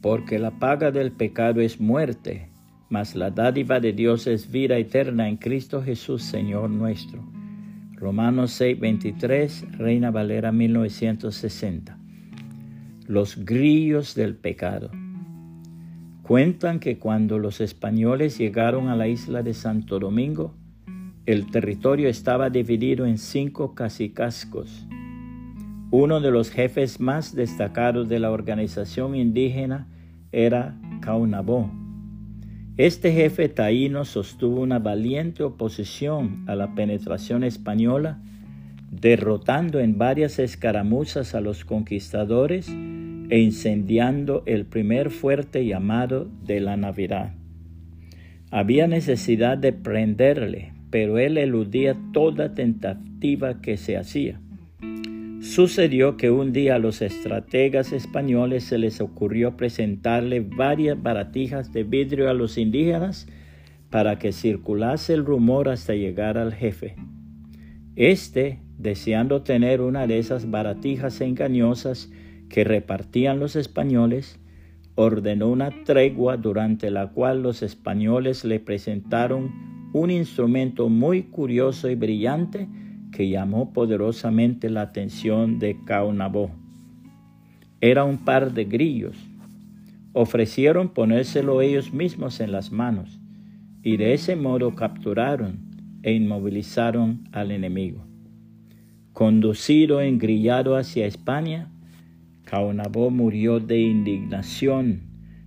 porque la paga del pecado es muerte, mas la dádiva de Dios es vida eterna en Cristo Jesús, Señor nuestro. Romanos 6, 23, Reina Valera 1960. Los grillos del pecado. Cuentan que cuando los españoles llegaron a la isla de Santo Domingo, el territorio estaba dividido en cinco cacicascos. Uno de los jefes más destacados de la organización indígena era Caunabó. Este jefe taíno sostuvo una valiente oposición a la penetración española, derrotando en varias escaramuzas a los conquistadores e incendiando el primer fuerte llamado de la Navidad. Había necesidad de prenderle, pero él eludía toda tentativa que se hacía. Sucedió que un día a los estrategas españoles se les ocurrió presentarle varias baratijas de vidrio a los indígenas para que circulase el rumor hasta llegar al jefe. Este, deseando tener una de esas baratijas engañosas, que repartían los españoles, ordenó una tregua durante la cual los españoles le presentaron un instrumento muy curioso y brillante que llamó poderosamente la atención de Caunabó. Era un par de grillos. Ofrecieron ponérselo ellos mismos en las manos y de ese modo capturaron e inmovilizaron al enemigo. Conducido engrillado hacia España, Caunabó murió de indignación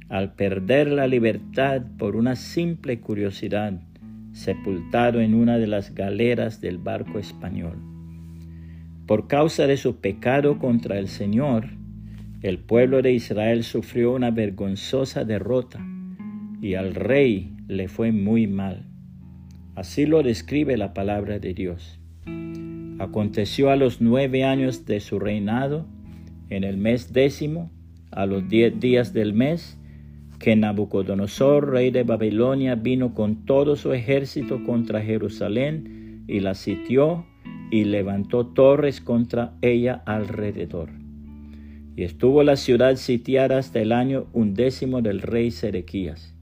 al perder la libertad por una simple curiosidad, sepultado en una de las galeras del barco español. Por causa de su pecado contra el Señor, el pueblo de Israel sufrió una vergonzosa derrota y al rey le fue muy mal. Así lo describe la palabra de Dios. Aconteció a los nueve años de su reinado, en el mes décimo, a los diez días del mes, que Nabucodonosor, rey de Babilonia, vino con todo su ejército contra Jerusalén y la sitió y levantó torres contra ella alrededor. Y estuvo la ciudad sitiada hasta el año undécimo del rey Sedequías.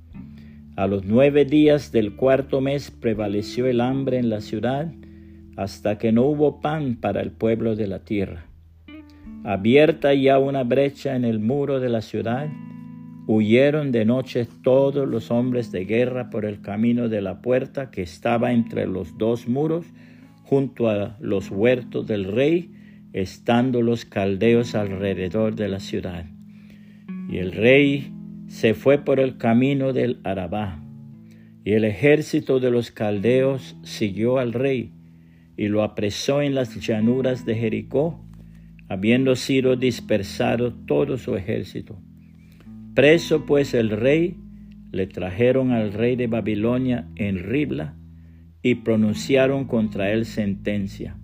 A los nueve días del cuarto mes prevaleció el hambre en la ciudad, hasta que no hubo pan para el pueblo de la tierra. Abierta ya una brecha en el muro de la ciudad, huyeron de noche todos los hombres de guerra por el camino de la puerta que estaba entre los dos muros, junto a los huertos del rey, estando los caldeos alrededor de la ciudad. Y el rey se fue por el camino del Arabá, y el ejército de los caldeos siguió al rey, y lo apresó en las llanuras de Jericó, habiendo sido dispersado todo su ejército. Preso pues el rey, le trajeron al rey de Babilonia en Ribla y pronunciaron contra él sentencia.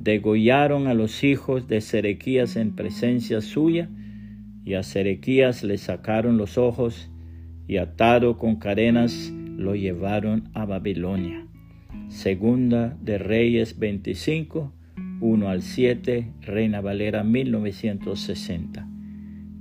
Degollaron a los hijos de Serequías en presencia suya, y a Serequías le sacaron los ojos, y atado con cadenas lo llevaron a Babilonia. Segunda de Reyes 25, 1 al 7, Reina Valera 1960.